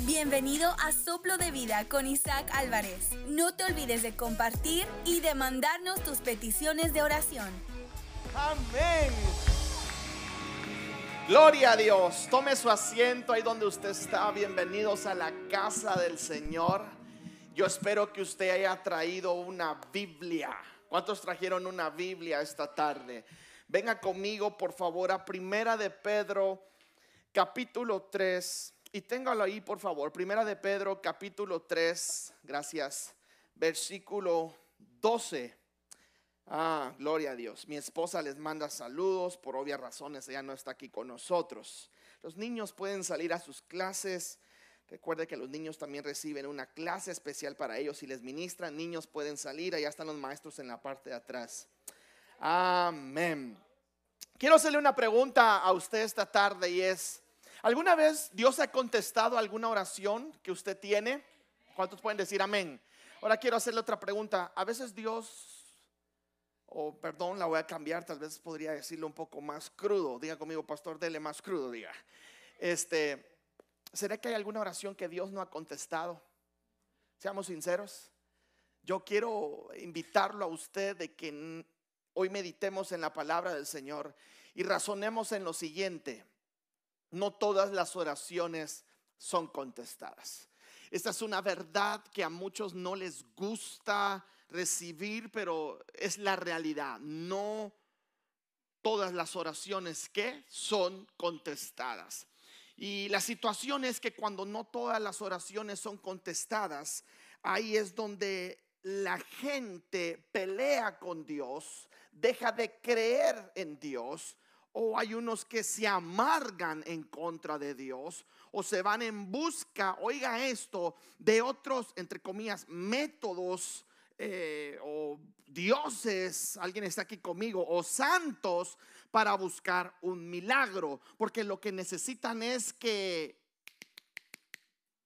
Bienvenido a Soplo de Vida con Isaac Álvarez. No te olvides de compartir y de mandarnos tus peticiones de oración. Amén. Gloria a Dios. Tome su asiento ahí donde usted está. Bienvenidos a la casa del Señor. Yo espero que usted haya traído una Biblia. ¿Cuántos trajeron una Biblia esta tarde? Venga conmigo, por favor, a Primera de Pedro, capítulo 3. Y téngalo ahí, por favor. Primera de Pedro, capítulo 3. Gracias. Versículo 12. Ah, gloria a Dios. Mi esposa les manda saludos. Por obvias razones, ella no está aquí con nosotros. Los niños pueden salir a sus clases. Recuerde que los niños también reciben una clase especial para ellos. Si les ministran, niños pueden salir. Allá están los maestros en la parte de atrás. Amén. Quiero hacerle una pregunta a usted esta tarde y es, ¿alguna vez Dios ha contestado alguna oración que usted tiene? ¿Cuántos pueden decir amén? Ahora quiero hacerle otra pregunta. A veces Dios, o perdón, la voy a cambiar, tal vez podría decirlo un poco más crudo. Diga conmigo, pastor, dele más crudo, diga. Este, ¿será que hay alguna oración que Dios no ha contestado? Seamos sinceros. Yo quiero invitarlo a usted de que hoy meditemos en la palabra del Señor y razonemos en lo siguiente. No todas las oraciones son contestadas. Esta es una verdad que a muchos no les gusta recibir, pero es la realidad. No todas las oraciones que son contestadas. Y la situación es que cuando no todas las oraciones son contestadas, ahí es donde la gente pelea con Dios, deja de creer en Dios, o hay unos que se amargan en contra de Dios, o se van en busca, oiga esto, de otros, entre comillas, métodos eh, o dioses, alguien está aquí conmigo, o santos para buscar un milagro, porque lo que necesitan es que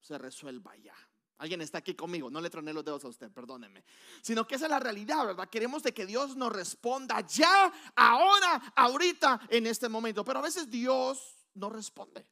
se resuelva ya. Alguien está aquí conmigo, no le troné los dedos a usted, perdóneme. Sino que esa es la realidad, ¿verdad? Queremos de que Dios nos responda ya, ahora, ahorita, en este momento. Pero a veces Dios no responde.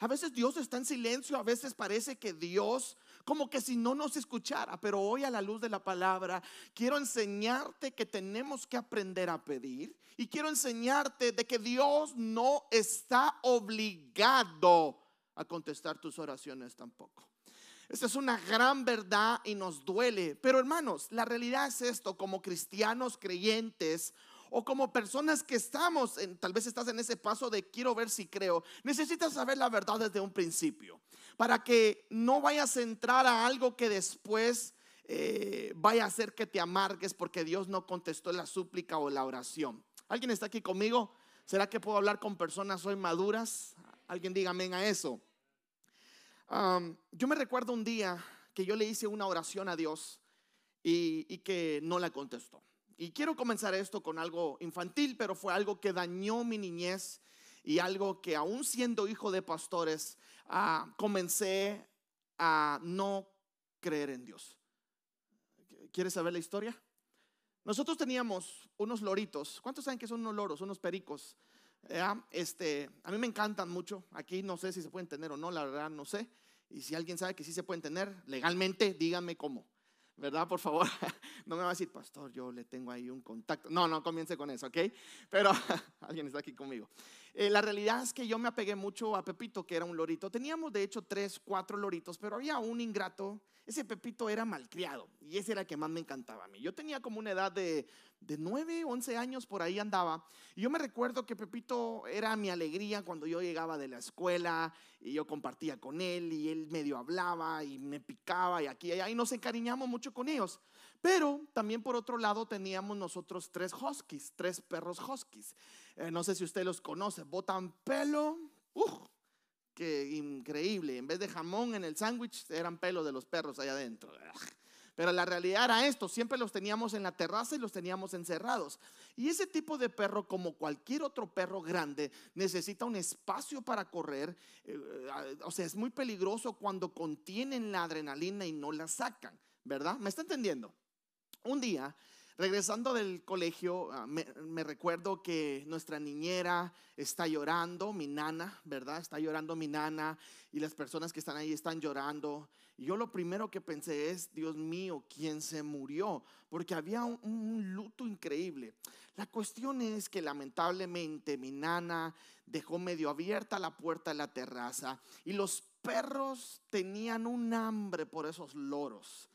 A veces Dios está en silencio, a veces parece que Dios como que si no nos escuchara, pero hoy a la luz de la palabra quiero enseñarte que tenemos que aprender a pedir y quiero enseñarte de que Dios no está obligado a contestar tus oraciones tampoco. Esta es una gran verdad y nos duele. Pero hermanos, la realidad es esto, como cristianos creyentes o como personas que estamos, en, tal vez estás en ese paso de quiero ver si creo, necesitas saber la verdad desde un principio, para que no vayas a entrar a algo que después eh, vaya a hacer que te amargues porque Dios no contestó la súplica o la oración. ¿Alguien está aquí conmigo? ¿Será que puedo hablar con personas hoy maduras? Alguien diga amén a eso yo me recuerdo un día que yo le hice una oración a Dios y, que no la contestó. Y quiero comenzar esto con algo infantil, pero fue algo que dañó mi niñez y algo que aún siendo hijo de pastores, ah, comencé a no creer en Dios. ¿Quieres saber la historia? Nosotros teníamos unos loritos. ¿Cuántos saben que son unos loros, unos pericos? Este, a mí me encantan mucho. Aquí no sé si se pueden tener o no, la verdad no sé. Y si alguien sabe que sí se pueden tener legalmente, díganme cómo. ¿Verdad? Por favor. No me va a decir, pastor, yo le tengo ahí un contacto. No, no comience con eso, ¿ok? Pero alguien está aquí conmigo. Eh, la realidad es que yo me apegué mucho a Pepito, que era un lorito. Teníamos de hecho tres, cuatro loritos, pero había un ingrato. Ese Pepito era malcriado y ese era el que más me encantaba a mí. Yo tenía como una edad de de 9, 11 años por ahí andaba. Y yo me recuerdo que Pepito era mi alegría cuando yo llegaba de la escuela y yo compartía con él y él medio hablaba y me picaba y aquí y allá y nos encariñamos mucho con ellos. Pero también por otro lado teníamos nosotros tres huskies, tres perros huskies. Eh, no sé si usted los conoce, botan pelo. ¡uh! qué increíble. En vez de jamón en el sándwich, eran pelos de los perros allá adentro. Pero la realidad era esto, siempre los teníamos en la terraza y los teníamos encerrados. Y ese tipo de perro, como cualquier otro perro grande, necesita un espacio para correr. Eh, o sea, es muy peligroso cuando contienen la adrenalina y no la sacan, ¿verdad? ¿Me está entendiendo? Un día Regresando del colegio, ah, me, recuerdo que nuestra niñera está llorando, mi nana, ¿verdad? Está llorando mi nana y las personas que están ahí están llorando. Y yo lo primero que pensé es, Dios mío, ¿quién se murió? Porque había un, un luto increíble. La cuestión es que lamentablemente mi nana dejó medio abierta la puerta de la terraza y los perros tenían un hambre por esos loros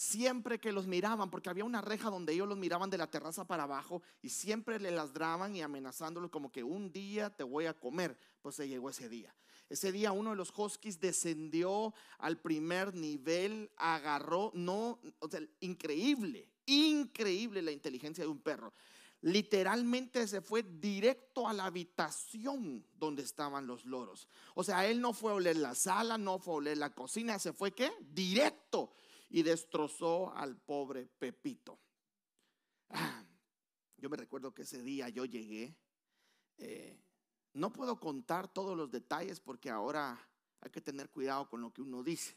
siempre que los miraban, porque había una reja donde ellos los miraban de la terraza para abajo y siempre le ladraban y amenazándolos como que un día te voy a comer. Pues se llegó ese día. Ese día uno de los huskies descendió al primer nivel, agarró, no, o sea, increíble, increíble la inteligencia de un perro. Literalmente se fue directo a la habitación donde estaban los loros. O sea, él no fue a oler la sala, no fue a oler la cocina, se fue qué? Directo y destrozó al pobre Pepito. Ah, yo me recuerdo que ese día yo llegué. Eh, no puedo contar todos los detalles porque ahora hay que tener cuidado con lo que uno dice.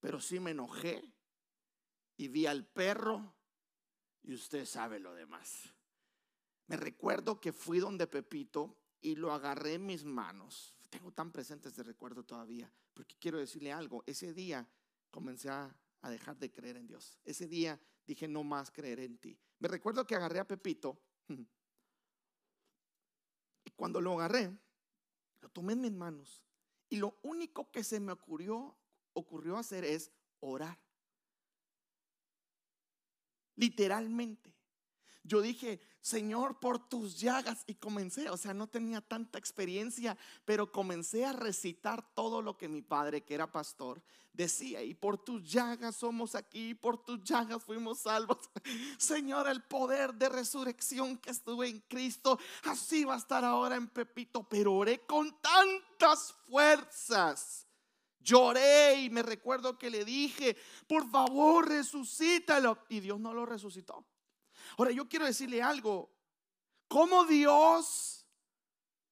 Pero sí me enojé y vi al perro y usted sabe lo demás. Me recuerdo que fui donde Pepito y lo agarré en mis manos. Tengo tan presente ese recuerdo todavía, porque quiero decirle algo. Ese día comencé a a dejar de creer en Dios. Ese día dije, no más creer en ti. Me recuerdo que agarré a Pepito y cuando lo agarré, lo tomé en mis manos y lo único que se me ocurrió, ocurrió hacer es orar. Literalmente. Yo dije, Señor, por tus llagas. Y comencé, o sea, no tenía tanta experiencia, pero comencé a recitar todo lo que mi padre, que era pastor, decía. Y por tus llagas somos aquí, por tus llagas fuimos salvos. Señor, el poder de resurrección que estuve en Cristo, así va a estar ahora en Pepito. Pero oré con tantas fuerzas. Lloré y me recuerdo que le dije, por favor, resucítalo. Y Dios no lo resucitó. Ahora yo quiero decirle algo. ¿Cómo Dios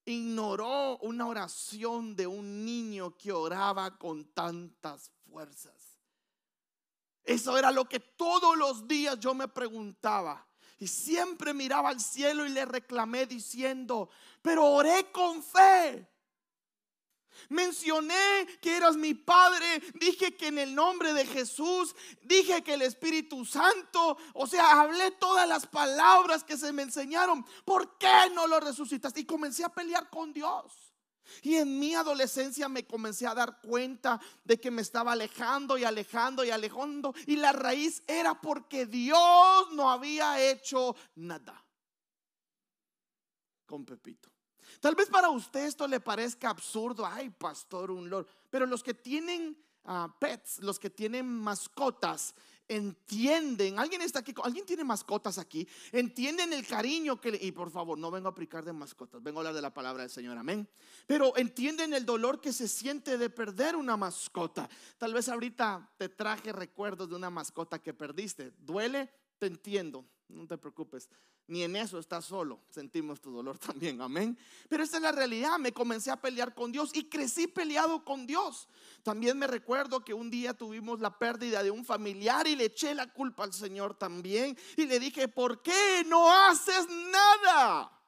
ignoró una oración de un niño que oraba con tantas fuerzas? Eso era lo que todos los días yo me preguntaba. Y siempre miraba al cielo y le reclamé diciendo, pero oré con fe. Mencioné que eras mi Padre, dije que en el nombre de Jesús, dije que el Espíritu Santo, o sea, hablé todas las palabras que se me enseñaron. ¿Por qué no lo resucitaste? Y comencé a pelear con Dios. Y en mi adolescencia me comencé a dar cuenta de que me estaba alejando y alejando y alejando. Y la raíz era porque Dios no había hecho nada con Pepito. Tal vez para usted esto le parezca absurdo, ay pastor, un lord, pero los que tienen ah, pets, los que tienen mascotas, entienden, alguien está aquí, alguien tiene mascotas aquí, entienden el cariño que le, y por favor, no vengo a aplicar de mascotas, vengo a hablar de la palabra del Señor, amén. Pero entienden el dolor que se siente de perder una mascota. Tal vez ahorita te traje recuerdos de una mascota que perdiste. ¿Duele? Te entiendo, no te preocupes. Ni en eso estás solo. Sentimos tu dolor también, amén. Pero esa es la realidad. Me comencé a pelear con Dios y crecí peleado con Dios. También me recuerdo que un día tuvimos la pérdida de un familiar y le eché la culpa al Señor también. Y le dije, ¿por qué no haces nada?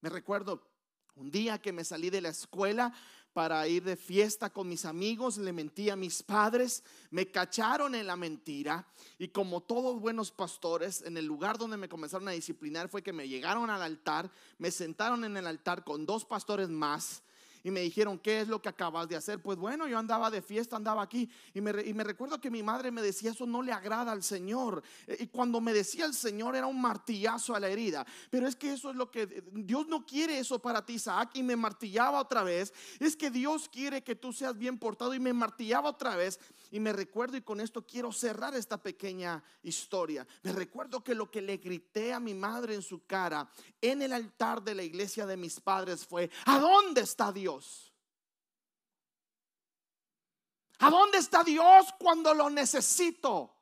Me recuerdo un día que me salí de la escuela para ir de fiesta con mis amigos, le mentí a mis padres, me cacharon en la mentira y como todos buenos pastores, en el lugar donde me comenzaron a disciplinar fue que me llegaron al altar, me sentaron en el altar con dos pastores más y me dijeron, ¿qué es lo que acabas de hacer? Pues bueno, yo andaba de fiesta, andaba aquí y me, y me recuerdo que mi madre me decía, eso no le agrada al Señor. Eh, y cuando me decía el Señor era un martillazo a la herida. Pero es que eso es lo que Dios no quiere eso para ti, Isaac. Y me martillaba otra vez. Es que Dios quiere que tú seas bien portado y me martillaba otra vez. Y me recuerdo, y con esto quiero cerrar esta pequeña historia. Me recuerdo que lo que le grité a mi madre en su cara en el altar de la iglesia de mis padres fue, ¿a dónde está Dios? ¿A dónde está Dios cuando lo necesito?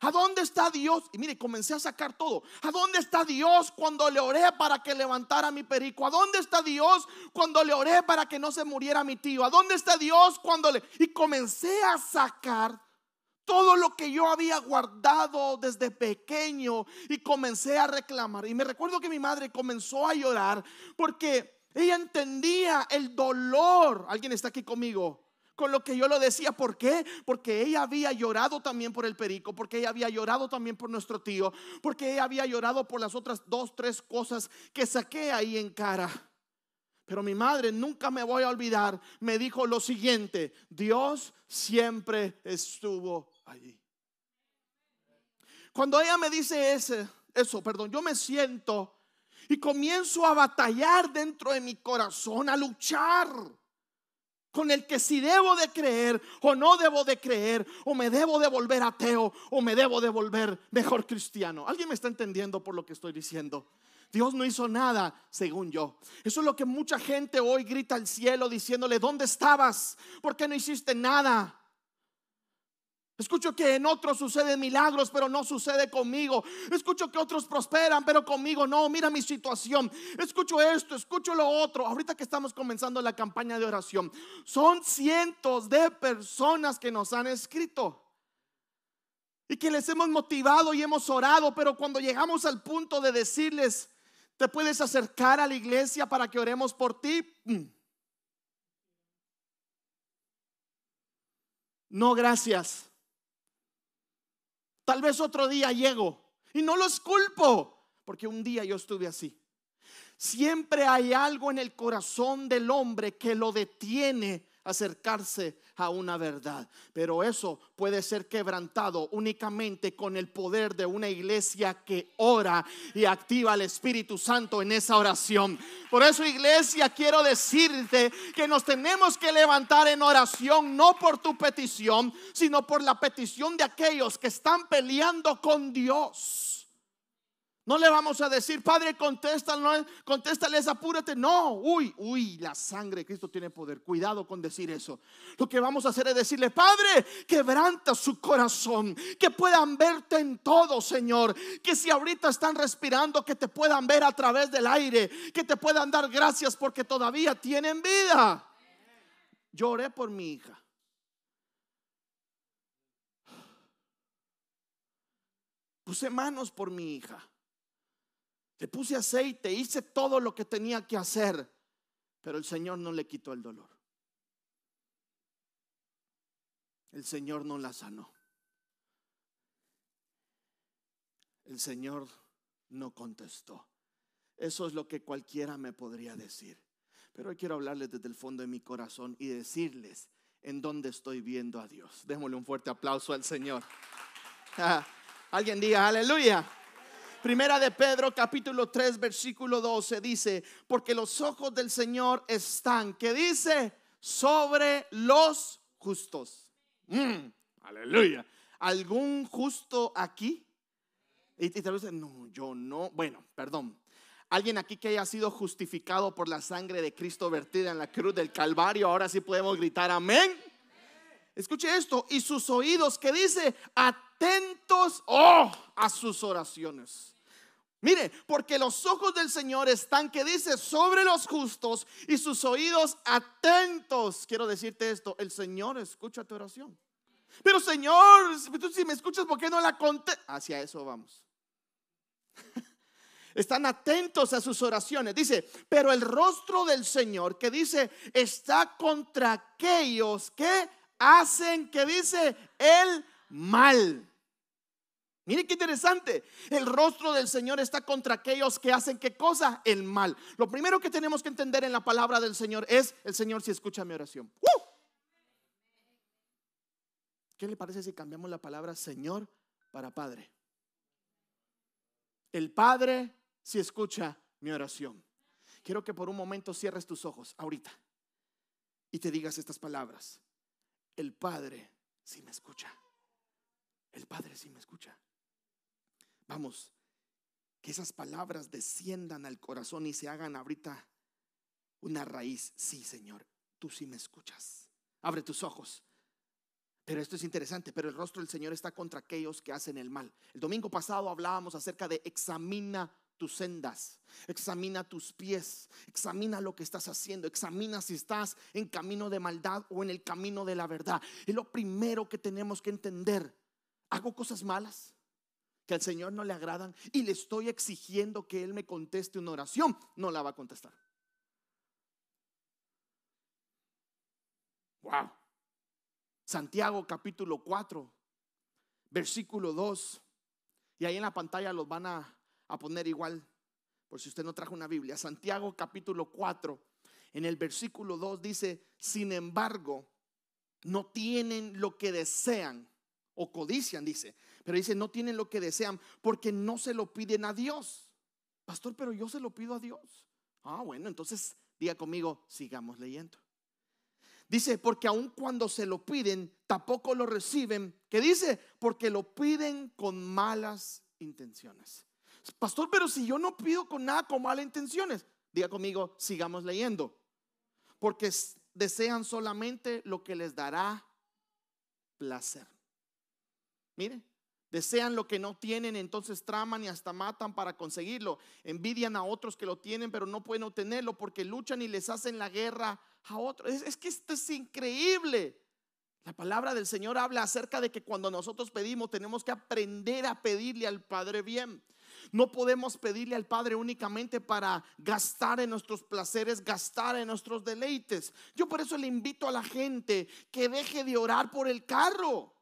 ¿A dónde está Dios? Y mire, comencé a sacar todo. ¿A dónde está Dios cuando le oré para que levantara mi perico? ¿A dónde está Dios cuando le oré para que no se muriera mi tío? ¿A dónde está Dios cuando le... Y comencé a sacar todo lo que yo había guardado desde pequeño y comencé a reclamar. Y me recuerdo que mi madre comenzó a llorar porque ella entendía el dolor. ¿Alguien está aquí conmigo? Con lo que yo lo decía, ¿por qué? Porque ella había llorado también por el perico, porque ella había llorado también por nuestro tío, porque ella había llorado por las otras dos, tres cosas que saqué ahí en cara. Pero mi madre, nunca me voy a olvidar, me dijo lo siguiente, Dios siempre estuvo allí. Cuando ella me dice ese, eso, perdón, yo me siento y comienzo a batallar dentro de mi corazón, a luchar con el que si debo de creer o no debo de creer, o me debo de volver ateo o me debo de volver mejor cristiano. ¿Alguien me está entendiendo por lo que estoy diciendo? Dios no hizo nada, según yo. Eso es lo que mucha gente hoy grita al cielo diciéndole, ¿dónde estabas? ¿Por qué no hiciste nada? Escucho que en otros suceden milagros, pero no sucede conmigo. Escucho que otros prosperan, pero conmigo no. Mira mi situación. Escucho esto, escucho lo otro. Ahorita que estamos comenzando la campaña de oración, son cientos de personas que nos han escrito y que les hemos motivado y hemos orado, pero cuando llegamos al punto de decirles, ¿Te puedes acercar a la iglesia para que oremos por ti? Mm. No, gracias. Tal vez otro día llego. Y no los culpo, porque un día yo estuve así. Siempre hay algo en el corazón del hombre que lo detiene acercarse a una verdad. Pero eso puede ser quebrantado únicamente con el poder de una iglesia que ora y activa el Espíritu Santo en esa oración. Por eso iglesia quiero decirte que nos tenemos que levantar en oración no por tu petición, sino por la petición de aquellos que están peleando con Dios. No le vamos a decir, Padre, contéstale, contéstales, apúrate. No, uy, uy, la sangre de Cristo tiene poder. Cuidado con decir eso. Lo que vamos a hacer es decirle, Padre, quebranta su corazón, que puedan verte en todo, Señor. Que si ahorita están respirando, que te puedan ver a través del aire, que te puedan dar gracias porque todavía tienen vida. Lloré por mi hija. Puse manos por mi hija. Le puse aceite, hice todo lo que tenía que hacer, pero el Señor no le quitó el dolor. El Señor no la sanó. El Señor no contestó. Eso es lo que cualquiera me podría decir. Pero hoy quiero hablarles desde el fondo de mi corazón y decirles en dónde estoy viendo a Dios. Démosle un fuerte aplauso al Señor. Ah, alguien diga aleluya. Primera de Pedro capítulo 3 versículo 12 dice, porque los ojos del Señor están, que dice, sobre los justos. Mm, aleluya. ¿Algún justo aquí? Y, te tal no, yo no. Bueno, perdón. Alguien aquí que haya sido justificado por la sangre de Cristo vertida en la cruz del Calvario, ahora sí podemos gritar amén. Escuche esto, y sus oídos que dice, atentos oh, a sus oraciones. Mire, porque los ojos del Señor están, que dice, sobre los justos y sus oídos atentos. Quiero decirte esto, el Señor escucha tu oración. Pero Señor, tú si me escuchas, ¿por qué no la conté? Hacia eso vamos. Están atentos a sus oraciones. Dice, pero el rostro del Señor que dice, está contra aquellos que hacen, que dice, el mal. Mire qué interesante. El rostro del Señor está contra aquellos que hacen qué cosa? El mal. Lo primero que tenemos que entender en la palabra del Señor es, el Señor si escucha mi oración. ¡Uh! ¿Qué le parece si cambiamos la palabra Señor para Padre? El Padre si escucha mi oración. Quiero que por un momento cierres tus ojos ahorita y te digas estas palabras. El Padre si me escucha. El Padre si me escucha. Vamos, que esas palabras desciendan al corazón y se hagan ahorita una raíz. Sí, Señor, tú sí me escuchas. Abre tus ojos. Pero esto es interesante, pero el rostro del Señor está contra aquellos que hacen el mal. El domingo pasado hablábamos acerca de examina tus sendas, examina tus pies, examina lo que estás haciendo, examina si estás en camino de maldad o en el camino de la verdad. Es lo primero que tenemos que entender. ¿Hago cosas malas? Que al Señor no le agradan y le estoy exigiendo que Él me conteste una oración, no la va a contestar. Wow. Santiago capítulo 4, versículo 2. Y ahí en la pantalla los van a, a poner igual, por si usted no trajo una Biblia. Santiago capítulo 4, en el versículo 2 dice, sin embargo, no tienen lo que desean o codician, dice. Pero dice, no tienen lo que desean porque no se lo piden a Dios. Pastor, pero yo se lo pido a Dios. Ah, bueno, entonces diga conmigo, sigamos leyendo. Dice, porque aun cuando se lo piden, tampoco lo reciben. ¿Qué dice? Porque lo piden con malas intenciones. Pastor, pero si yo no pido con nada con malas intenciones, diga conmigo, sigamos leyendo. Porque desean solamente lo que les dará placer. Mire, desean lo que no tienen, entonces traman y hasta matan para conseguirlo. Envidian a otros que lo tienen, pero no pueden obtenerlo porque luchan y les hacen la guerra a otros. Es, que esto es increíble. La palabra del Señor habla acerca de que cuando nosotros pedimos tenemos que aprender a pedirle al Padre bien. No podemos pedirle al Padre únicamente para gastar en nuestros placeres, gastar en nuestros deleites. Yo por eso le invito a la gente que deje de orar por el carro.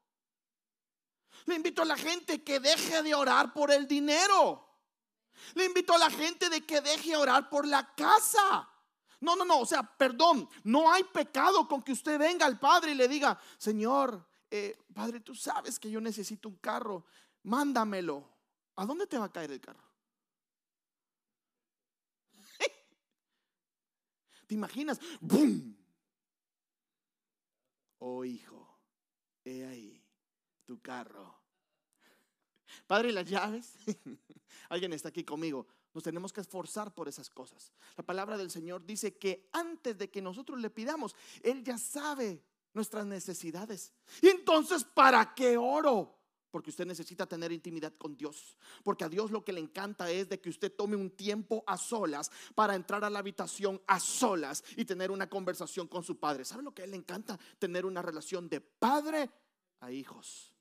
Le invito a la gente que deje de orar por el dinero. Le invito a la gente de que deje de orar por la casa. No, no, no, o sea, perdón, no hay pecado con que usted venga al Padre y le diga, Señor, eh, Padre, tú sabes que yo necesito un carro, mándamelo. ¿A dónde te va a caer el carro? ¿Te imaginas? ¡Bum! Oh hijo, he ahí tu carro. Padre, las llaves? Alguien está aquí conmigo. Nos tenemos que esforzar por esas cosas. La palabra del Señor dice que antes de que nosotros le pidamos, Él ya sabe nuestras necesidades. Y entonces, ¿para qué oro? Porque usted necesita tener intimidad con Dios. Porque a Dios lo que le encanta es de que usted tome un tiempo a solas para entrar a la habitación a solas y tener una conversación con su padre. ¿Sabe lo que a Él le encanta? Tener una relación de padre a hijos.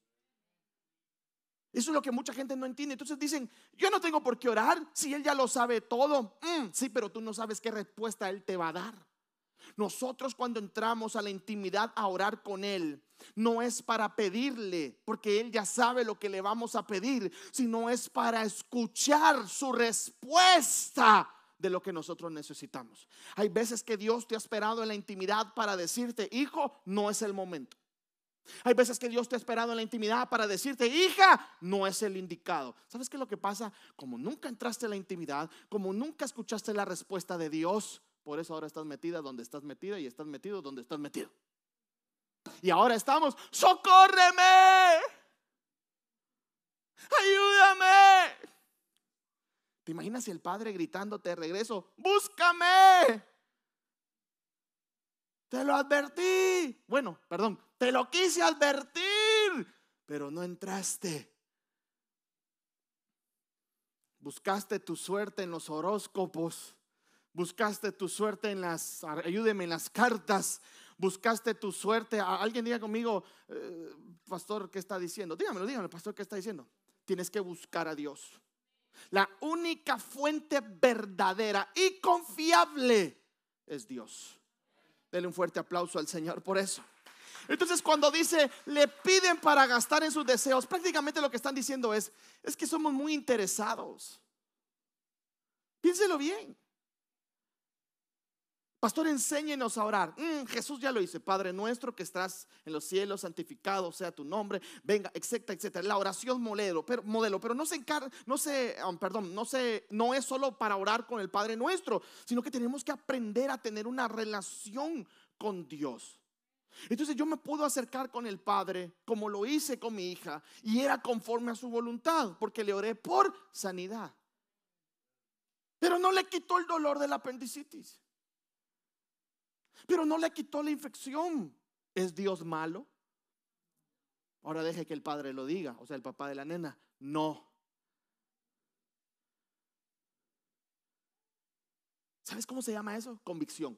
Eso es lo que mucha gente no entiende. Entonces dicen, yo no tengo por qué orar si Él ya lo sabe todo. Mm, sí, pero tú no sabes qué respuesta Él te va a dar. Nosotros cuando entramos a la intimidad a orar con Él, no es para pedirle, porque Él ya sabe lo que le vamos a pedir, sino es para escuchar su respuesta de lo que nosotros necesitamos. Hay veces que Dios te ha esperado en la intimidad para decirte, hijo, no es el momento. Hay veces que Dios te ha esperado en la intimidad para decirte, hija, no es el indicado. ¿Sabes qué es lo que pasa? Como nunca entraste en la intimidad, como nunca escuchaste la respuesta de Dios, por eso ahora estás metida donde estás metida y estás metido donde estás metido. Y ahora estamos, socórreme, ayúdame. ¿Te imaginas el padre gritándote de regreso, búscame? Te lo advertí. Bueno, perdón, te lo quise advertir, pero no entraste. Buscaste tu suerte en los horóscopos. Buscaste tu suerte en las, ayúdeme, en las cartas. Buscaste tu suerte. Alguien diga conmigo, eh, pastor, ¿qué está diciendo? Dígamelo, dígamelo, pastor, ¿qué está diciendo? Tienes que buscar a Dios. La única fuente verdadera y confiable es Dios. Denle un fuerte aplauso al Señor por eso. Entonces cuando dice, le piden para gastar en sus deseos, prácticamente lo que están diciendo es, es que somos muy interesados. Piénselo bien. Pastor, enséñenos a orar. Mm, Jesús ya lo dice, Padre nuestro que estás en los cielos, santificado sea tu nombre, venga, etcétera, etcétera. La oración modelo, pero, modelo, pero no se encarga, no se, um, perdón, no se, no es solo para orar con el Padre nuestro, sino que tenemos que aprender a tener una relación con Dios. Entonces yo me puedo acercar con el Padre como lo hice con mi hija y era conforme a su voluntad, porque le oré por sanidad. Pero no le quitó el dolor del apendicitis. Pero no le quitó la infección. ¿Es Dios malo? Ahora deje que el padre lo diga, o sea, el papá de la nena. No. ¿Sabes cómo se llama eso? Convicción.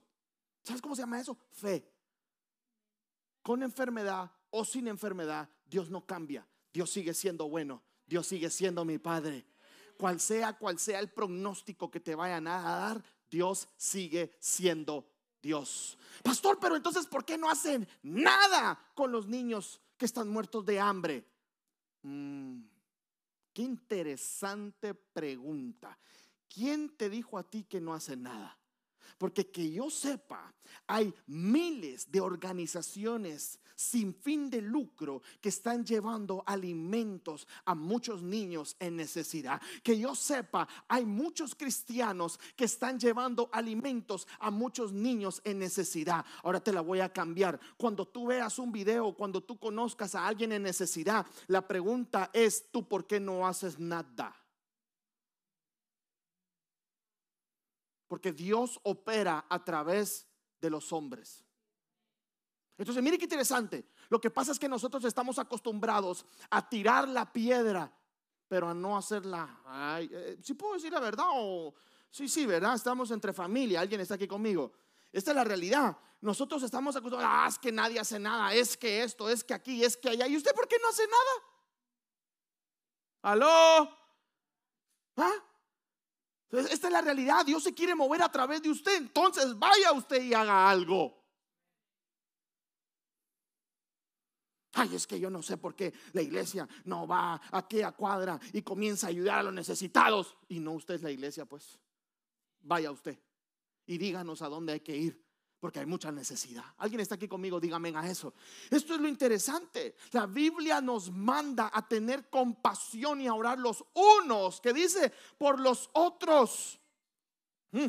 ¿Sabes cómo se llama eso? Fe. Con enfermedad o sin enfermedad, Dios no cambia. Dios sigue siendo bueno. Dios sigue siendo mi Padre. Cual sea, cual sea el pronóstico que te vayan a dar, Dios sigue siendo Dios. Pastor, pero entonces, ¿por qué no hacen nada con los niños que están muertos de hambre? Mm, qué interesante pregunta. ¿Quién te dijo a ti que no hace nada? Porque que yo sepa, hay miles de organizaciones sin fin de lucro que están llevando alimentos a muchos niños en necesidad. Que yo sepa, hay muchos cristianos que están llevando alimentos a muchos niños en necesidad. Ahora te la voy a cambiar. Cuando tú veas un video, cuando tú conozcas a alguien en necesidad, la pregunta es, ¿tú por qué no haces nada? Porque Dios opera a través de los hombres. Entonces, mire qué interesante. Lo que pasa es que nosotros estamos acostumbrados a tirar la piedra, pero a no hacerla. Eh, si puedo decir la verdad o sí, sí, verdad. Estamos entre familia. Alguien está aquí conmigo. Esta es la realidad. Nosotros estamos acostumbrados. Ah, es que nadie hace nada. Es que esto, es que aquí, es que allá. ¿Y usted por qué no hace nada? ¿Aló? ¿Ah? Esta es la realidad. Dios se quiere mover a través de usted. Entonces vaya usted y haga algo. Ay, es que yo no sé por qué la iglesia no va a cuadra y comienza a ayudar a los necesitados. Y no usted es la iglesia, pues. Vaya usted y díganos a dónde hay que ir porque hay mucha necesidad. Alguien está aquí conmigo, dígame a eso. Esto es lo interesante. La Biblia nos manda a tener compasión y a orar los unos, que dice, por los otros. Mm.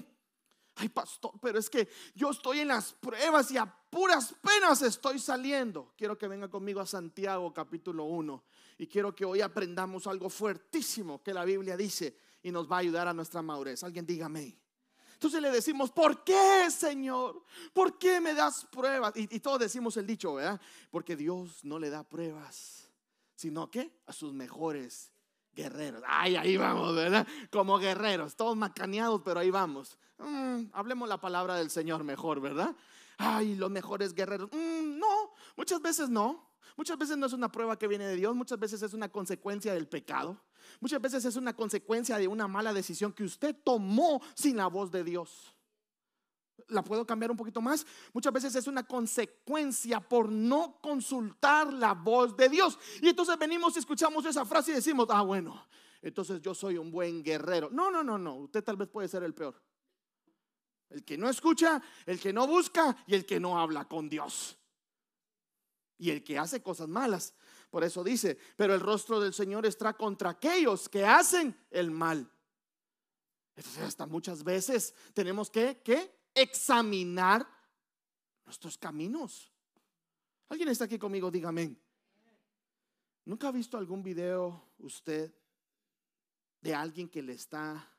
Ay, pastor, pero es que yo estoy en las pruebas y a puras penas estoy saliendo. Quiero que venga conmigo a Santiago capítulo 1 y quiero que hoy aprendamos algo fuertísimo que la Biblia dice y nos va a ayudar a nuestra madurez. Alguien dígame. Entonces le decimos, ¿por qué, Señor? ¿Por qué me das pruebas? Y, todos decimos el dicho, ¿verdad? Porque Dios no le da pruebas, sino que a sus mejores guerreros. Ay, ahí vamos, ¿verdad? Como guerreros, todos macaneados, pero ahí vamos. Mm, hablemos la palabra del Señor mejor, ¿verdad? Ay, los mejores guerreros. Mm, no, muchas veces no. Muchas veces no es una prueba que viene de Dios, muchas veces es una consecuencia del pecado. Muchas veces es una consecuencia de una mala decisión que usted tomó sin la voz de Dios. ¿La puedo cambiar un poquito más? Muchas veces es una consecuencia por no consultar la voz de Dios. Y entonces venimos y escuchamos esa frase y decimos, ah, bueno, entonces yo soy un buen guerrero. No, no, no, no, usted tal vez puede ser el peor. El que no escucha, el que no busca y el que no habla con Dios. Y el que hace cosas malas. Por eso dice, pero el rostro del Señor está contra aquellos que hacen el mal. Entonces, hasta muchas veces tenemos que, que examinar nuestros caminos. ¿Alguien está aquí conmigo? Dígame. ¿Nunca ha visto algún video usted de alguien que le está,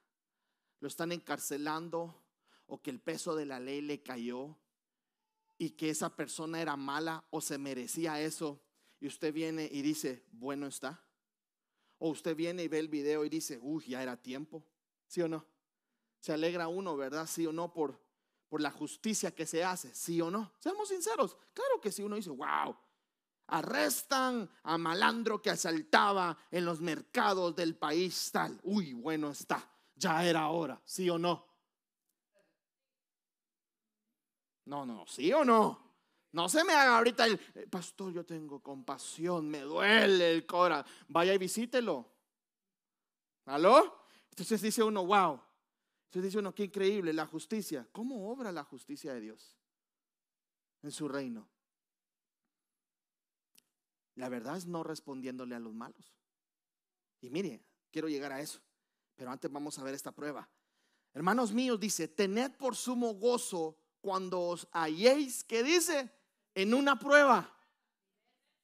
lo están encarcelando o que el peso de la ley le cayó y que esa persona era mala o se merecía eso y usted viene y dice, bueno está. O usted viene y ve el video y dice, uy, ya era tiempo. ¿Sí o no? Se alegra uno, ¿verdad? Sí o no por, por la justicia que se hace. ¿Sí o no? Seamos sinceros. Claro que si uno dice, wow, arrestan a malandro que asaltaba en los mercados del país tal. Uy, bueno está. Ya era hora. ¿Sí o no? No, no, ¿sí o no? No se me haga ahorita el, eh, pastor, yo tengo compasión, me duele el corazón. Vaya y visítelo. ¿Aló? Entonces dice uno, wow. Entonces dice uno, qué increíble, la justicia. ¿Cómo obra la justicia de Dios en su reino? La verdad es no respondiéndole a los malos. Y mire, quiero llegar a eso. Pero antes vamos a ver esta prueba. Hermanos míos, dice, tened por sumo gozo cuando os halléis, ¿qué dice? En una prueba.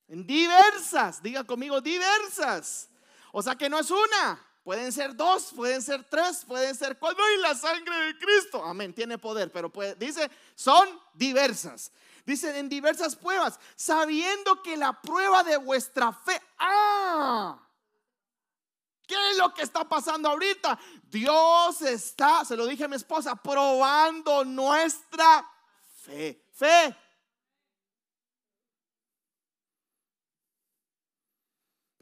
En diversas, diga conmigo, diversas. O sea que no es una, pueden ser dos, pueden ser tres, pueden ser cuatro. Y la sangre de Cristo, amén, tiene poder, pero dice, son diversas. Dice en diversas pruebas, sabiendo que la prueba de vuestra fe, ah, ¿qué es lo que está pasando ahorita? Dios está, se lo dije a mi esposa, probando nuestra fe. Fe.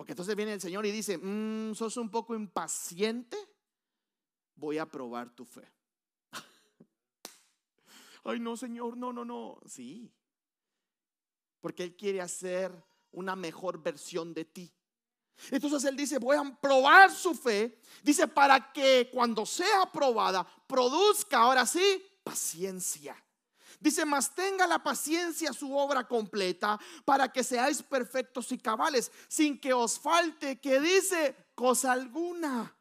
Entonces viene el Señor y dice, mm, sos un poco impaciente, voy a probar tu fe. Ay, no, Señor, no, no, no. Sí. Porque Él quiere hacer una mejor versión de ti. Entonces Él dice, voy a probar su fe. Dice, para que cuando sea aprobada, produzca ahora sí paciencia. Dice, mas tenga la paciencia su obra completa para que seáis perfectos y cabales, sin que os falte, que dice, cosa alguna.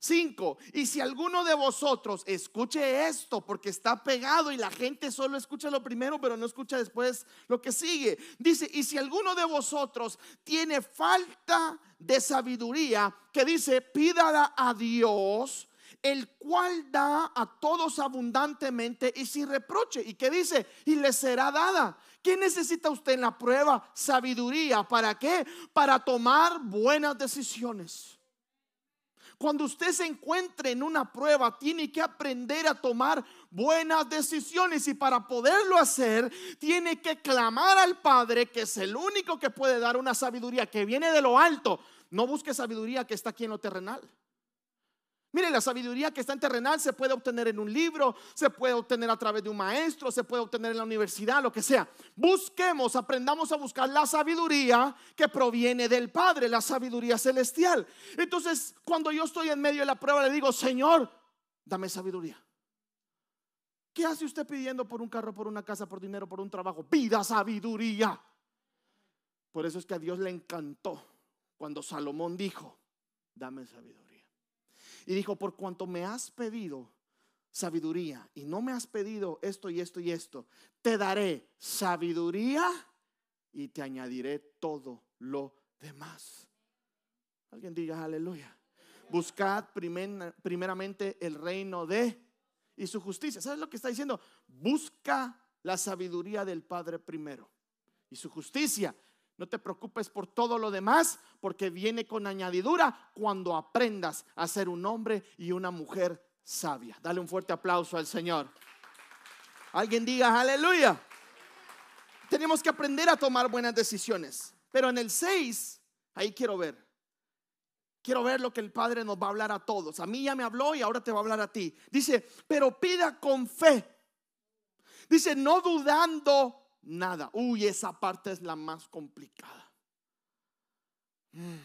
Cinco, y si alguno de vosotros escuche esto, porque está pegado y la gente solo escucha lo primero, pero no escucha después lo que sigue. Dice, y si alguno de vosotros tiene falta de sabiduría, que dice, pídala a Dios, el cual da a todos abundantemente y sin reproche. ¿Y que dice? Y le será dada. ¿Qué necesita usted en la prueba? Sabiduría. ¿Para qué? Para tomar buenas decisiones. Cuando usted se encuentre en una prueba, tiene que aprender a tomar buenas decisiones y para poderlo hacer, tiene que clamar al Padre, que es el único que puede dar una sabiduría que viene de lo alto. No busque sabiduría que está aquí en lo terrenal. Mire, la sabiduría que está en terrenal se puede obtener en un libro, se puede obtener a través de un maestro, se puede obtener en la universidad, lo que sea. Busquemos, aprendamos a buscar la sabiduría que proviene del Padre, la sabiduría celestial. Entonces, cuando yo estoy en medio de la prueba, le digo, Señor, dame sabiduría. ¿Qué hace usted pidiendo por un carro, por una casa, por dinero, por un trabajo? Pida sabiduría. Por eso es que a Dios le encantó cuando Salomón dijo, dame sabiduría. Y dijo, por cuanto me has pedido sabiduría y no me has pedido esto y esto y esto, te daré sabiduría y te añadiré todo lo demás. Alguien diga aleluya. Buscad primeramente el reino de y su justicia. ¿Sabes lo que está diciendo? Busca la sabiduría del Padre primero y su justicia no te preocupes por todo lo demás, porque viene con añadidura cuando aprendas a ser un hombre y una mujer sabia. Dale un fuerte aplauso al Señor. Alguien diga aleluya. Tenemos que aprender a tomar buenas decisiones. Pero en el 6, ahí quiero ver. Quiero ver lo que el Padre nos va a hablar a todos. A mí ya me habló y ahora te va a hablar a ti. Dice, pero pida con fe. Dice, no dudando nada. Uy, esa parte es la más complicada. Mm.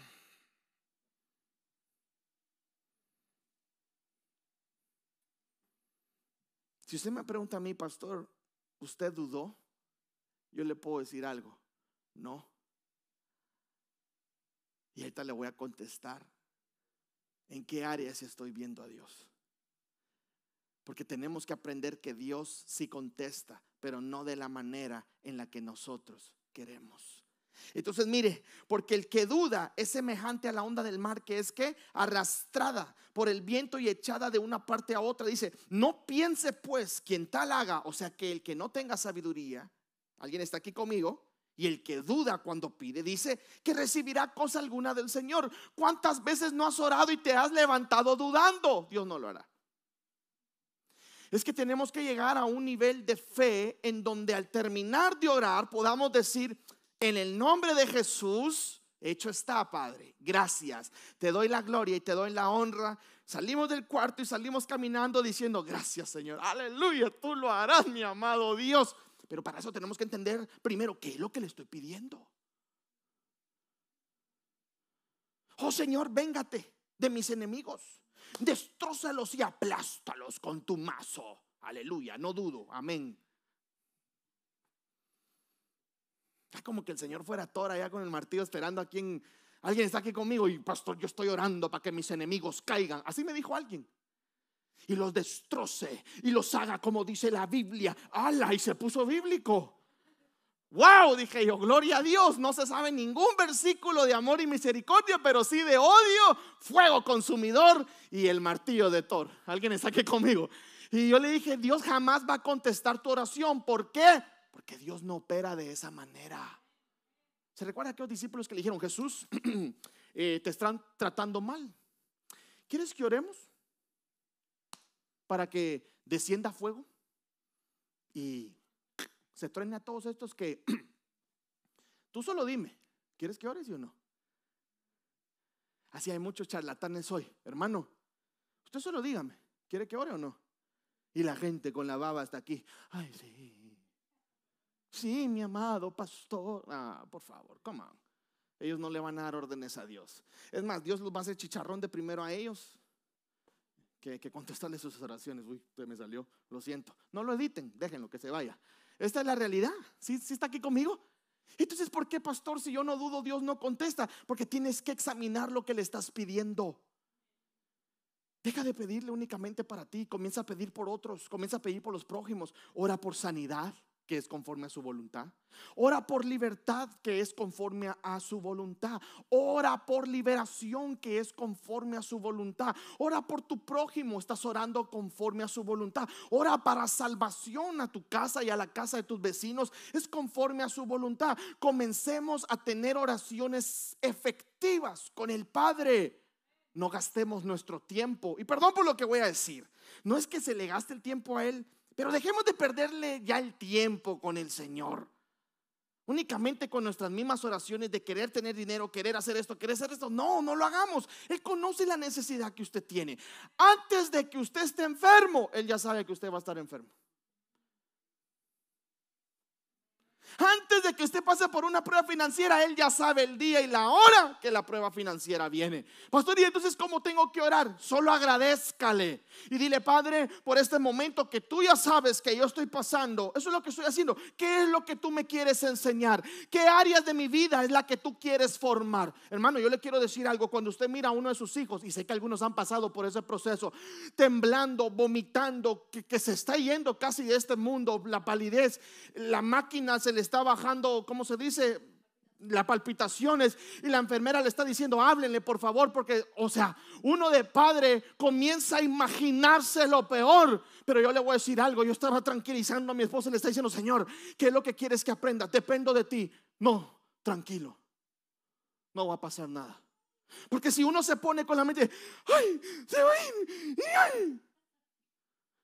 Si usted me pregunta a mí, pastor, ¿usted dudó? Yo le puedo decir algo. No. Y ahorita le voy a contestar en qué áreas estoy viendo a Dios. Porque tenemos que aprender que Dios sí contesta, pero no de la manera en la que nosotros queremos. Entonces mire, porque el que duda es semejante a la onda del mar que es que arrastrada por el viento y echada de una parte a otra. Dice, no piense pues quien tal haga, o sea que el que no tenga sabiduría, alguien está aquí conmigo, y el que duda cuando pide, dice que recibirá cosa alguna del Señor. ¿Cuántas veces no has orado y te has levantado dudando? Dios no lo hará. Es que tenemos que llegar a un nivel de fe en donde al terminar de orar podamos decir, en el nombre de Jesús, hecho está, Padre. Gracias. Te doy la gloria y te doy la honra. Salimos del cuarto y salimos caminando diciendo, gracias Señor. Aleluya, tú lo harás, mi amado Dios. Pero para eso tenemos que entender primero qué es lo que le estoy pidiendo. Oh Señor, véngate de mis enemigos destrózalos y aplástalos con tu mazo. Aleluya, no dudo, amén. Es como que el Señor fuera Tora allá con el martillo esperando a quien alguien está aquí conmigo y pastor, yo estoy orando para que mis enemigos caigan. Así me dijo alguien. Y los destroce y los haga como dice la Biblia. ¡Hala! Y se puso bíblico. Wow, dije yo, gloria a Dios. No se sabe ningún versículo de amor y misericordia, pero sí de odio, fuego consumidor y el martillo de Thor. Alguien está aquí conmigo. Y yo le dije, Dios jamás va a contestar tu oración. ¿Por qué? Porque Dios no opera de esa manera. ¿Se recuerda a aquellos discípulos que le dijeron, Jesús, eh, te están tratando mal? ¿quieres que oremos? Para que descienda fuego y se truene a todos estos que tú solo dime, ¿quieres que ores o no? Así hay muchos charlatanes hoy, hermano. Usted solo dígame, ¿quiere que ore o no? Y la gente con la baba hasta aquí, ay, sí. Sí, mi amado pastor. Ah, por favor, come on. Ellos no le van a dar órdenes a Dios. Es más, Dios los va a hacer chicharrón de primero a ellos que, que contestarle sus oraciones. Uy, usted me salió, lo siento. No lo editen, déjenlo que se vaya. Esta es la realidad. ¿Sí, ¿Sí está aquí conmigo? Entonces, ¿por qué, pastor, si yo no dudo, Dios no contesta? Porque tienes que examinar lo que le estás pidiendo. Deja de pedirle únicamente para ti, comienza a pedir por otros, comienza a pedir por los prójimos, ora por sanidad, que es conforme a su voluntad. Ora por libertad que es conforme a su voluntad. Ora por liberación que es conforme a su voluntad. Ora por tu prójimo, estás orando conforme a su voluntad. Ora para salvación a tu casa y a la casa de tus vecinos, es conforme a su voluntad. Comencemos a tener oraciones efectivas con el Padre. No gastemos nuestro tiempo. Y perdón por lo que voy a decir. No es que se le gaste el tiempo a Él pero dejemos de perderle ya el tiempo con el Señor. Únicamente con nuestras mismas oraciones de querer tener dinero, querer hacer esto, querer hacer esto. No, no lo hagamos. Él conoce la necesidad que usted tiene. Antes de que usted esté enfermo, Él ya sabe que usted va a estar enfermo. Antes de que usted pase por una prueba financiera, Él ya sabe el día y la hora que la prueba financiera viene. Pastor, ¿y entonces cómo tengo que orar? Solo agradezcale y dile, Padre, por este momento que tú ya sabes que yo estoy pasando. Eso es lo que estoy haciendo. ¿Qué es lo que tú me quieres enseñar? ¿Qué áreas de mi vida es la que tú quieres formar? Hermano, yo le quiero decir algo. Cuando usted mira a uno de sus hijos, y sé que algunos han pasado por ese proceso, temblando, vomitando, que, que se está yendo casi de este mundo, la palidez, la máquina se le está bajando, ¿cómo se dice? Las palpitaciones y la enfermera le está diciendo, háblenle por favor, porque, o sea, uno de padre comienza a imaginarse lo peor. Pero yo le voy a decir algo, yo estaba tranquilizando a mi esposa y le está diciendo, Señor, ¿qué es lo que quieres que aprenda? Dependo de ti. No, tranquilo, no va a pasar nada. Porque si uno se pone con la mente, ay, se va a ir, ay,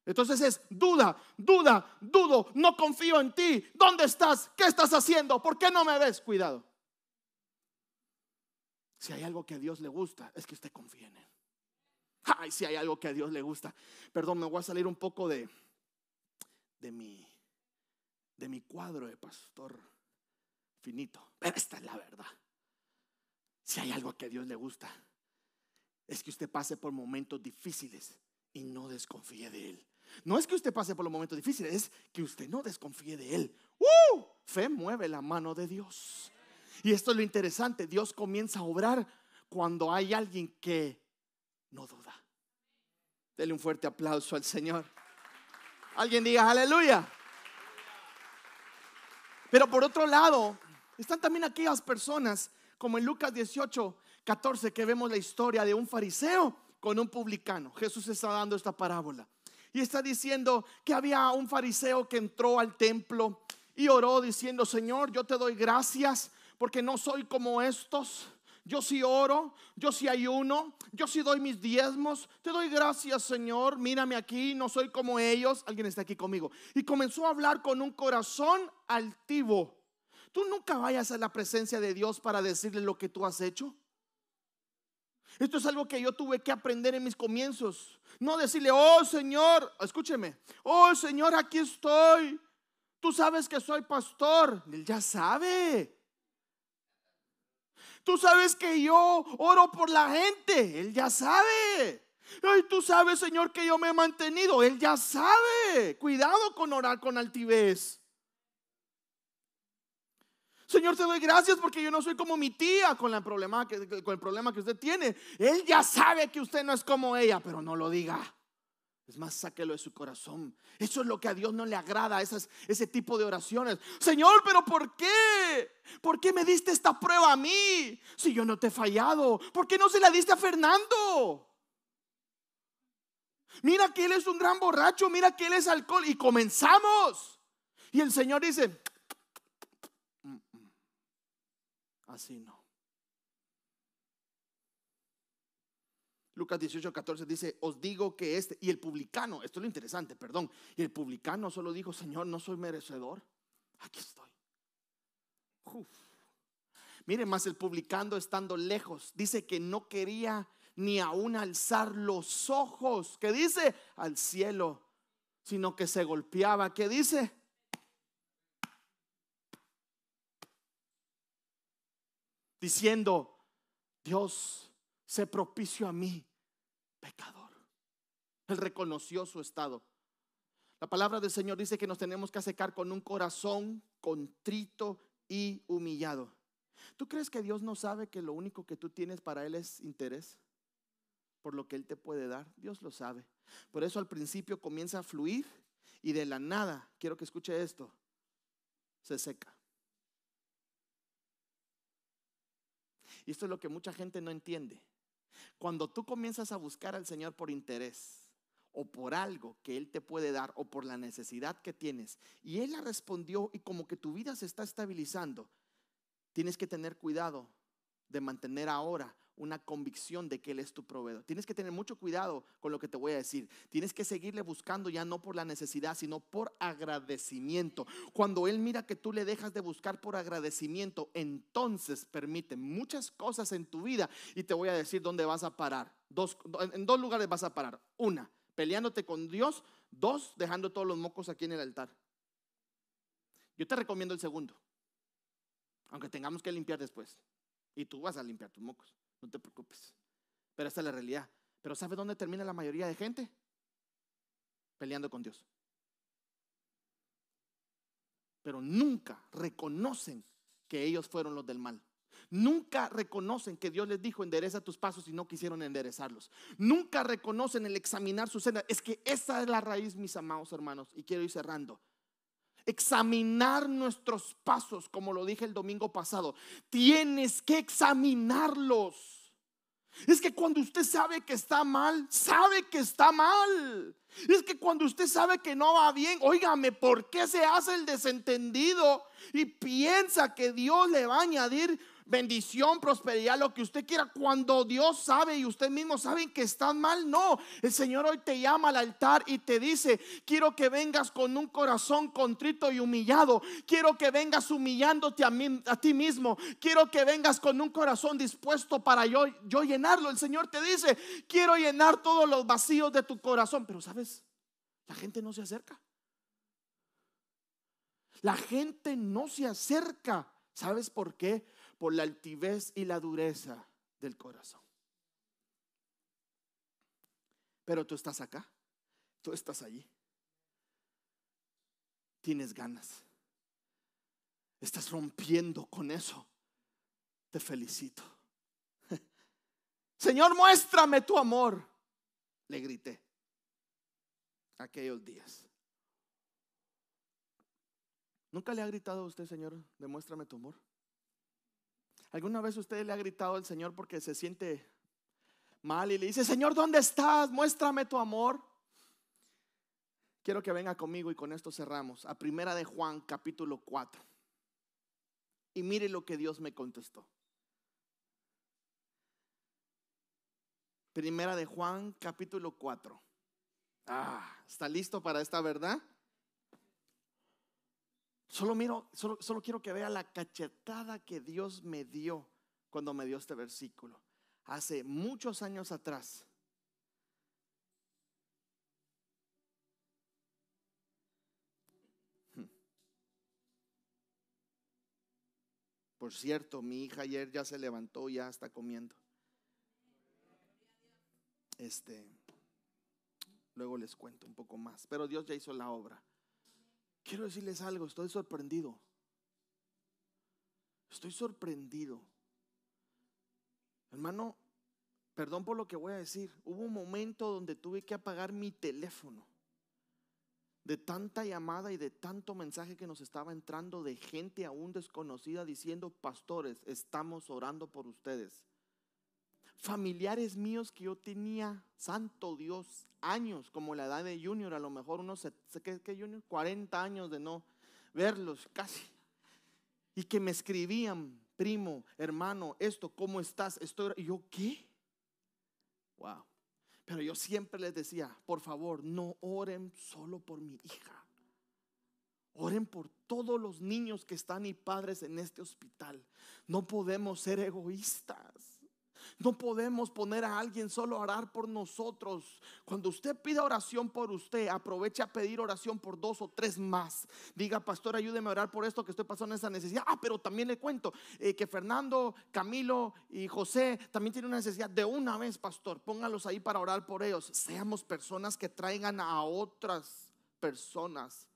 entonces es duda, duda, dudo, no confío en ti. ¿Dónde estás? ¿Qué estás haciendo? ¿Por qué no me ves? Cuidado. Si hay algo que a Dios le gusta, es que usted confíe en Él. Ay, si hay algo que a Dios le gusta. Perdón, me voy a salir un poco de, de, mi, de mi cuadro de pastor finito. Pero esta es la verdad. Si hay algo que a Dios le gusta, es que usted pase por momentos difíciles y no desconfíe de Él. No es que usted pase por los momentos difíciles, es que usted no desconfíe de Él. ¡Uh! Fe mueve la mano de Dios. Y esto es lo interesante, Dios comienza a obrar cuando hay alguien que no duda. Dele un fuerte aplauso al Señor. Alguien diga aleluya. Pero por otro lado, están también aquellas personas, como en Lucas 18, 14, que vemos la historia de un fariseo con un publicano. Jesús está dando esta parábola. Y está diciendo que había un fariseo que entró al templo y oró diciendo, Señor, yo te doy gracias porque no soy como estos. Yo sí oro, yo sí ayuno, yo sí doy mis diezmos. Te doy gracias, Señor. Mírame aquí, no soy como ellos. Alguien está aquí conmigo. Y comenzó a hablar con un corazón altivo. Tú nunca vayas a la presencia de Dios para decirle lo que tú has hecho. Esto es algo que yo tuve que aprender en mis comienzos. No decirle, oh Señor, escúcheme, oh Señor, aquí estoy. Tú sabes que soy pastor. Él ya sabe. Tú sabes que yo oro por la gente. Él ya sabe. Y tú sabes, Señor, que yo me he mantenido. Él ya sabe. Cuidado con orar con altivez. Señor, te doy gracias porque yo no soy como mi tía con, el problema que usted tiene. Él ya sabe que usted no es como ella, pero no lo diga. Es más, sáquelo de su corazón. Eso es lo que a Dios no le agrada, ese tipo de oraciones. Señor, pero ¿por qué? ¿Por qué me diste esta prueba a mí? Si yo no te he fallado, ¿por qué no se la diste a Fernando? Mira que él es un gran borracho, mira que él es alcohol. Y comenzamos. Y el Señor dice, Así no. Lucas 18, 14 dice, os digo que este, y el publicano, esto es lo interesante, perdón, y el publicano solo dijo, Señor, no soy merecedor, aquí estoy. Uf. Mire, más el publicano estando lejos, dice que no quería ni aún alzar los ojos, que dice al cielo, sino que se golpeaba, que dice. Diciendo, Dios, se propicio a mí, pecador. Él reconoció su estado. La palabra del Señor dice que nos tenemos que acercar con un corazón contrito y humillado. ¿Tú crees que Dios no sabe que lo único que tú tienes para Él es interés? Por lo que Él te puede dar. Dios lo sabe. Por eso al principio comienza a fluir y de la nada, quiero que escuche esto, se seca. Y esto es lo que mucha gente no entiende. Cuando tú comienzas a buscar al Señor por interés o por algo que Él te puede dar o por la necesidad que tienes, y Él la respondió y como que tu vida se está estabilizando, tienes que tener cuidado de mantener ahora una convicción de que Él es tu proveedor. Tienes que tener mucho cuidado con lo que te voy a decir. Tienes que seguirle buscando ya no por la necesidad, sino por agradecimiento. Cuando Él mira que tú le dejas de buscar por agradecimiento, entonces permite muchas cosas en tu vida y te voy a decir dónde vas a parar. Dos, en dos lugares vas a parar. Una, peleándote con Dios. Dos, dejando todos los mocos aquí en el altar. Yo te recomiendo el segundo, aunque tengamos que limpiar después. Y tú vas a limpiar tus mocos. No te preocupes. Pero esta es la realidad. Pero ¿sabe dónde termina la mayoría de gente? Peleando con Dios. Pero nunca reconocen que ellos fueron los del mal. Nunca reconocen que Dios les dijo endereza tus pasos y no quisieron enderezarlos. Nunca reconocen el examinar su senda. Es que esa es la raíz, mis amados hermanos. Y quiero ir cerrando examinar nuestros pasos, como lo dije el domingo pasado. Tienes que examinarlos. Es que cuando usted sabe que está mal, sabe que está mal. Es que cuando usted sabe que no va bien, óigame, ¿por qué se hace el desentendido y piensa que Dios le va a añadir bendición, prosperidad, lo que usted quiera, cuando Dios sabe y usted mismo sabe que están mal, no. El Señor hoy te llama al altar y te dice, quiero que vengas con un corazón contrito y humillado, quiero que vengas humillándote a, mí, a ti mismo, quiero que vengas con un corazón dispuesto para yo, yo llenarlo. El Señor te dice, quiero llenar todos los vacíos de tu corazón, pero sabes, la gente no se acerca. La gente no se acerca. ¿Sabes por qué? Por la altivez y la dureza del corazón. Pero tú estás acá, tú estás allí. Tienes ganas. Estás rompiendo con eso. Te felicito. Señor, muéstrame tu amor. Le grité aquellos días. ¿Nunca le ha gritado a usted, Señor, demuéstrame tu amor? ¿Alguna vez usted le ha gritado al Señor porque se siente mal y le dice, Señor, ¿dónde estás? Muéstrame tu amor. Quiero que venga conmigo y con esto cerramos. A primera de Juan, capítulo 4. Y mire lo que Dios me contestó. Primera de Juan, capítulo 4. Ah, ¿está listo para esta verdad? Solo miro, solo, quiero que vea la cachetada que Dios me dio cuando me dio este versículo. Hace muchos años atrás. Hmm. Por cierto, mi hija ayer ya se levantó, ya está comiendo. Este, luego les cuento un poco más, pero Dios ya hizo la obra. Quiero decirles algo, estoy sorprendido. Estoy sorprendido. Hermano, perdón por lo que voy a decir. Hubo un momento donde tuve que apagar mi teléfono. De tanta llamada y de tanto mensaje que nos estaba entrando de gente aún desconocida diciendo, pastores, estamos orando por ustedes familiares míos que yo tenía, santo Dios, años, como la edad de Junior, a lo mejor unos, ¿qué, qué Junior? 40 años de no verlos, casi. Y que me escribían, primo, hermano, esto, ¿cómo estás? Estoy, yo, ¿qué? Wow. Pero yo siempre les decía, por favor, no oren solo por mi hija. Oren por todos los niños que están y padres en este hospital. No podemos ser egoístas. No podemos poner a alguien solo a orar por nosotros. Cuando usted pida oración por usted, aproveche a pedir oración por dos o tres más. Diga, pastor, ayúdeme a orar por esto que estoy pasando esa necesidad. Ah, pero también le cuento eh, que Fernando, Camilo y José también tienen una necesidad de una vez, pastor. Póngalos ahí para orar por ellos. Seamos personas que traigan a otras personas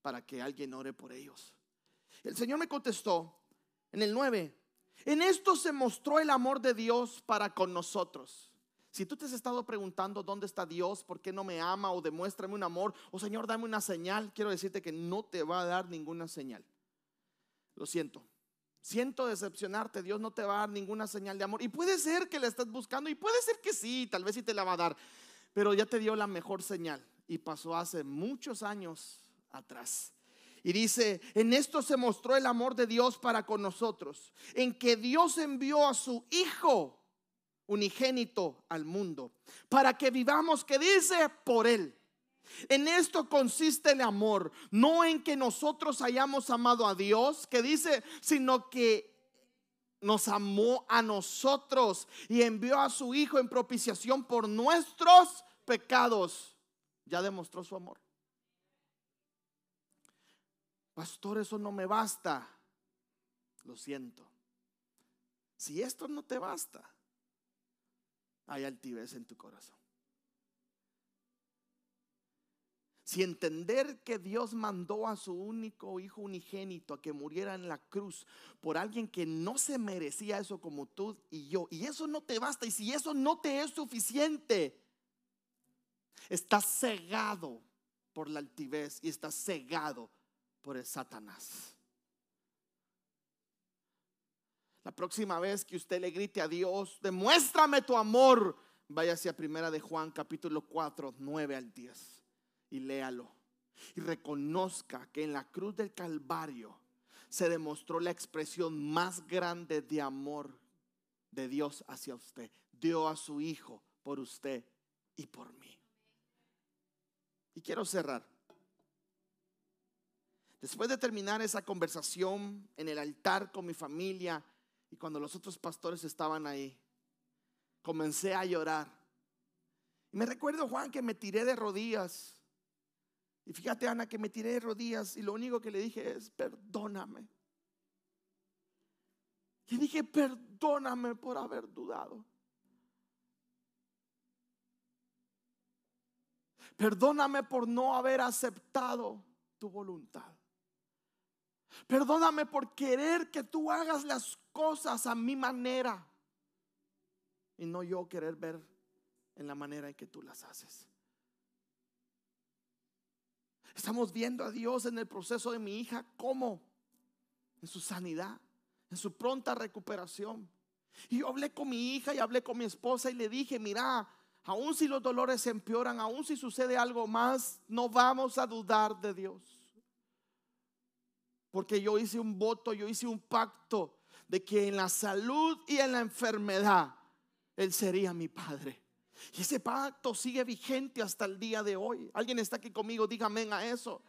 para que alguien ore por ellos. El Señor me contestó en el 9. En esto se mostró el amor de Dios para con nosotros. Si tú te has estado preguntando dónde está Dios, por qué no me ama o demuéstrame un amor, o Señor, dame una señal, quiero decirte que no te va a dar ninguna señal. Lo siento. Siento decepcionarte, Dios no te va a dar ninguna señal de amor. Y puede ser que la estés buscando y puede ser que sí, tal vez sí te la va a dar, pero ya te dio la mejor señal y pasó hace muchos años atrás. Y dice, en esto se mostró el amor de Dios para con nosotros, en que Dios envió a su Hijo unigénito al mundo, para que vivamos, que dice, por Él. En esto consiste el amor, no en que nosotros hayamos amado a Dios, que dice, sino que nos amó a nosotros y envió a su Hijo en propiciación por nuestros pecados. Ya demostró su amor. Pastor, eso no me basta. Lo siento. Si esto no te basta, hay altivez en tu corazón. Si entender que Dios mandó a su único hijo unigénito a que muriera en la cruz por alguien que no se merecía eso como tú y yo, y eso no te basta, y si eso no te es suficiente, estás cegado por la altivez y estás cegado por el Satanás. La próxima vez que usted le grite a Dios, demuéstrame tu amor, vaya hacia primera de Juan capítulo 4, 9 al 10 y léalo. Y reconozca que en la cruz del Calvario se demostró la expresión más grande de amor de Dios hacia usted. Dio a su Hijo por usted y por mí. Y quiero cerrar. Después de terminar esa conversación en el altar con mi familia y cuando los otros pastores estaban ahí, comencé a llorar. Y me recuerdo, Juan, que me tiré de rodillas. Y fíjate, Ana, que me tiré de rodillas y lo único que le dije es, perdóname. Y dije, perdóname por haber dudado. Perdóname por no haber aceptado tu voluntad. Perdóname por querer que tú hagas las cosas a mi manera y no yo querer ver en la manera en que tú las haces. Estamos viendo a Dios en el proceso de mi hija, ¿cómo? En su sanidad, en su pronta recuperación. Y yo hablé con mi hija y hablé con mi esposa y le dije, mira, aun si los dolores se empeoran, aun si sucede algo más, no vamos a dudar de Dios. Porque yo hice un voto, yo hice un pacto de que en la salud y en la enfermedad Él sería mi Padre. Y ese pacto sigue vigente hasta el día de hoy. Alguien está aquí conmigo, dígame a eso.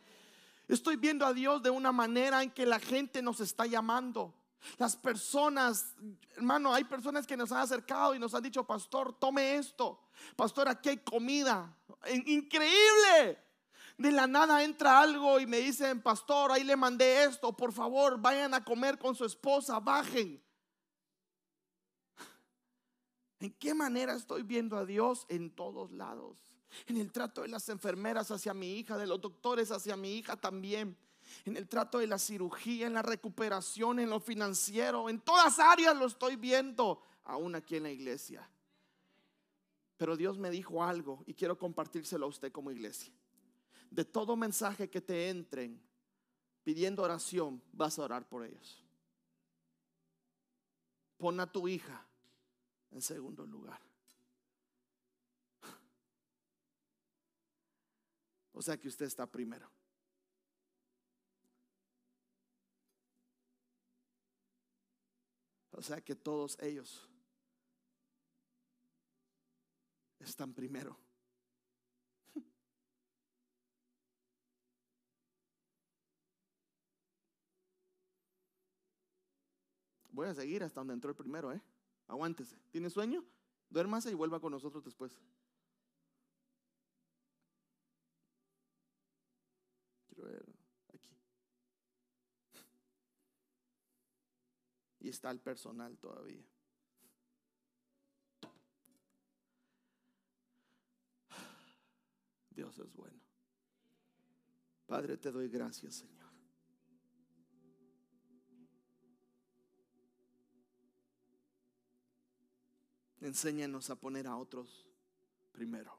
Estoy viendo a Dios de una manera en que la gente nos está llamando. Las personas, hermano, hay personas que nos han acercado y nos han dicho, pastor, tome esto. Pastor, aquí hay comida. Increíble de la nada entra algo y me dicen, pastor, ahí le mandé esto, por favor, vayan a comer con su esposa, bajen. ¿En qué manera estoy viendo a Dios? En todos lados. En el trato de las enfermeras hacia mi hija, de los doctores hacia mi hija también. En el trato de la cirugía, en la recuperación, en lo financiero, en todas áreas lo estoy viendo, aún aquí en la iglesia. Pero Dios me dijo algo y quiero compartírselo a usted como iglesia de todo mensaje que te entren pidiendo oración, vas a orar por ellos. Pon a tu hija en segundo lugar. O sea que usted está primero. O sea que todos ellos están primero. Voy a seguir hasta donde entró el primero, ¿eh? Aguántese. ¿Tiene sueño? Duérmase y vuelva con nosotros después. Quiero ver aquí. Y está el personal todavía. Dios es bueno. Padre, te doy gracias, Señor. Enséñanos a poner a otros primero.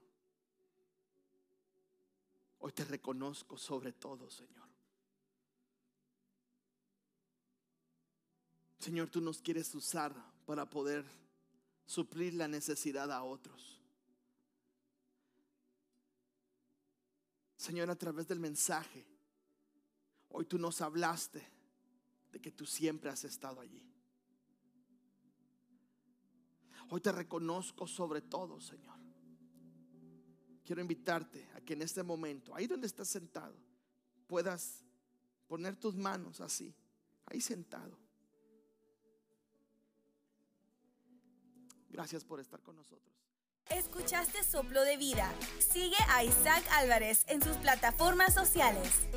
Hoy te reconozco sobre todo, Señor. Señor, tú nos quieres usar para poder suplir la necesidad a otros. Señor, a través del mensaje, hoy tú nos hablaste de que tú siempre has estado allí. Hoy te reconozco sobre todo, Señor. Quiero invitarte a que en este momento, ahí donde estás sentado, puedas poner tus manos así, ahí sentado. Gracias por estar con nosotros. Escuchaste Soplo de Vida. Sigue a Isaac Álvarez en sus plataformas sociales.